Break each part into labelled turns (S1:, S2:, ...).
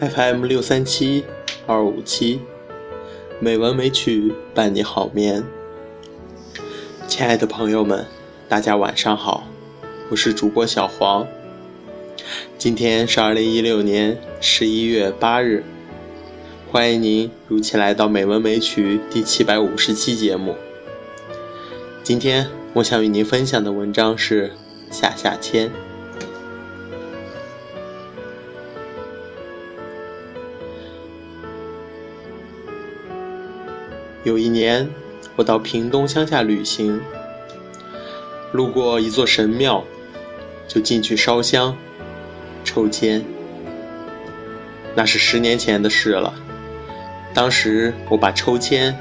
S1: FM 六三七二五七，美文美曲伴你好眠。亲爱的朋友们，大家晚上好，我是主播小黄。今天是二零一六年十一月八日，欢迎您如期来到《美文美曲》第七百五十期节目。今天我想与您分享的文章是《下下签》。有一年，我到屏东乡下旅行，路过一座神庙，就进去烧香、抽签。那是十年前的事了。当时我把抽签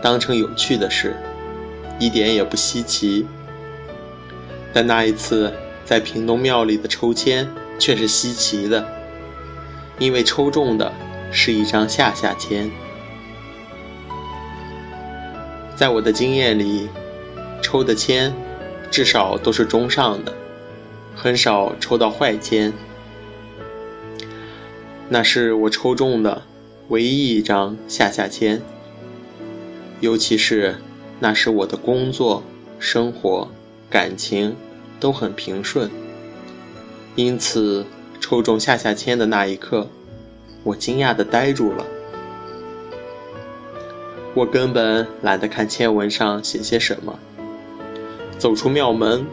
S1: 当成有趣的事，一点也不稀奇。但那一次在屏东庙里的抽签却是稀奇的，因为抽中的是一张下下签。在我的经验里，抽的签至少都是中上的，很少抽到坏签。那是我抽中的唯一一张下下签，尤其是那时我的工作、生活、感情都很平顺，因此抽中下下签的那一刻，我惊讶地呆住了。我根本懒得看签文上写些什么，走出庙门，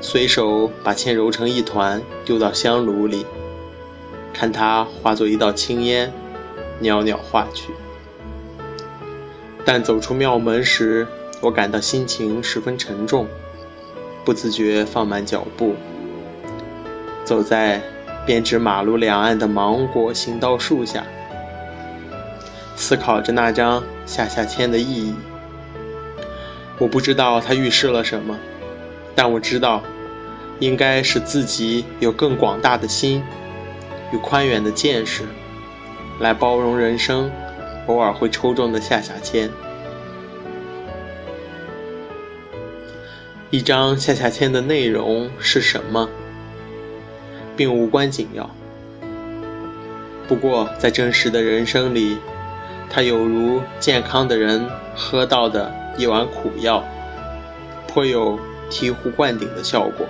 S1: 随手把签揉成一团，丢到香炉里，看它化作一道青烟，袅袅化去。但走出庙门时，我感到心情十分沉重，不自觉放慢脚步，走在编织马路两岸的芒果行道树下。思考着那张下下签的意义，我不知道它预示了什么，但我知道，应该使自己有更广大的心与宽远的见识，来包容人生偶尔会抽中的下下签。一张下下签的内容是什么，并无关紧要。不过在真实的人生里，它有如健康的人喝到的一碗苦药，颇有醍醐灌顶的效果，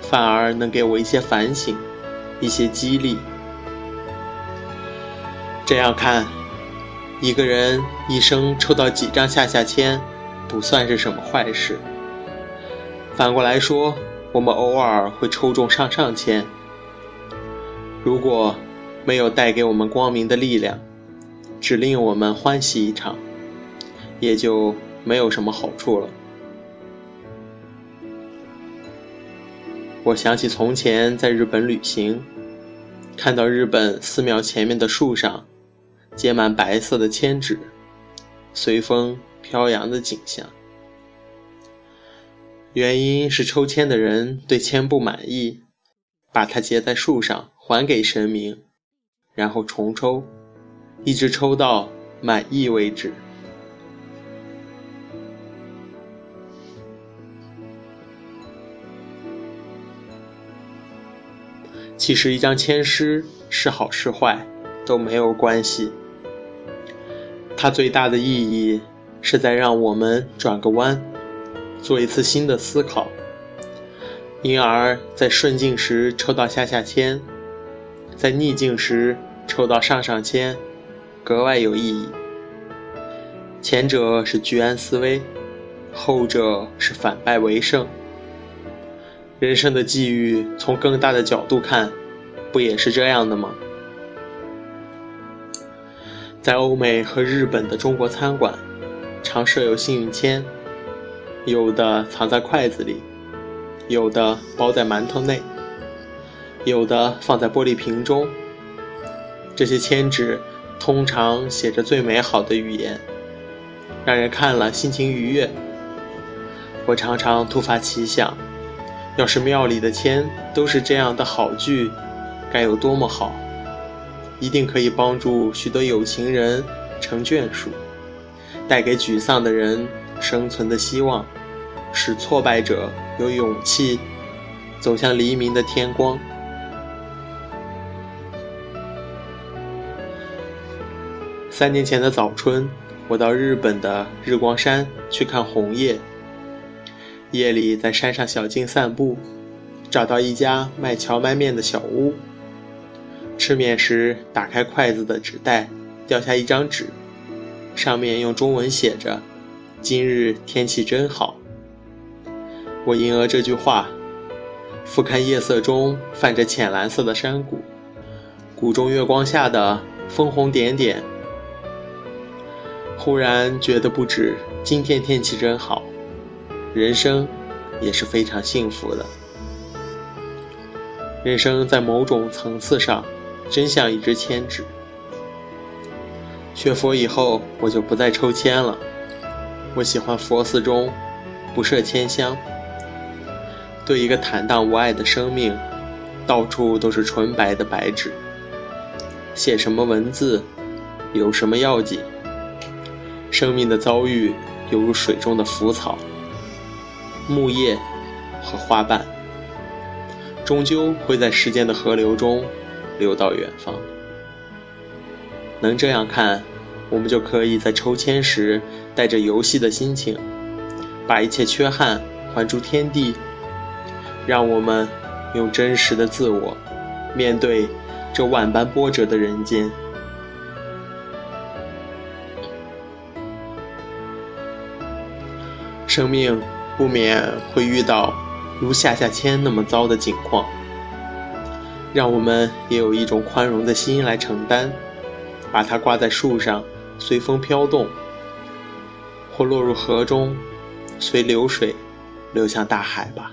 S1: 反而能给我一些反省，一些激励。这样看，一个人一生抽到几张下下签，不算是什么坏事。反过来说，我们偶尔会抽中上上签，如果没有带给我们光明的力量。只令我们欢喜一场，也就没有什么好处了。我想起从前在日本旅行，看到日本寺庙前面的树上结满白色的千纸，随风飘扬的景象。原因是抽签的人对签不满意，把它结在树上还给神明，然后重抽。一直抽到满意为止。其实，一张签诗是好是坏都没有关系。它最大的意义是在让我们转个弯，做一次新的思考，因而，在顺境时抽到下下签，在逆境时抽到上上签。格外有意义。前者是居安思危，后者是反败为胜。人生的际遇，从更大的角度看，不也是这样的吗？在欧美和日本的中国餐馆，常设有幸运签，有的藏在筷子里，有的包在馒头内，有的放在玻璃瓶中。这些签纸。通常写着最美好的语言，让人看了心情愉悦。我常常突发奇想，要是庙里的签都是这样的好句，该有多么好！一定可以帮助许多有情人成眷属，带给沮丧的人生存的希望，使挫败者有勇气走向黎明的天光。三年前的早春，我到日本的日光山去看红叶。夜里在山上小径散步，找到一家卖荞麦面的小屋。吃面时，打开筷子的纸袋，掉下一张纸，上面用中文写着：“今日天气真好。”我应了这句话，俯瞰夜色中泛着浅蓝色的山谷，谷中月光下的枫红点点。忽然觉得，不止今天天气真好，人生也是非常幸福的。人生在某种层次上。真像一支签纸。学佛以后，我就不再抽签了。我喜欢佛寺中不设签香。对一个坦荡无碍的生命，到处都是纯白的白纸。写什么文字，有什么要紧？生命的遭遇犹如水中的浮草、木叶和花瓣，终究会在时间的河流中。流到远方，能这样看，我们就可以在抽签时带着游戏的心情，把一切缺憾还诸天地，让我们用真实的自我面对这万般波折的人间。生命不免会遇到如下下签那么糟的境况。让我们也有一种宽容的心来承担，把它挂在树上，随风飘动，或落入河中，随流水流向大海吧。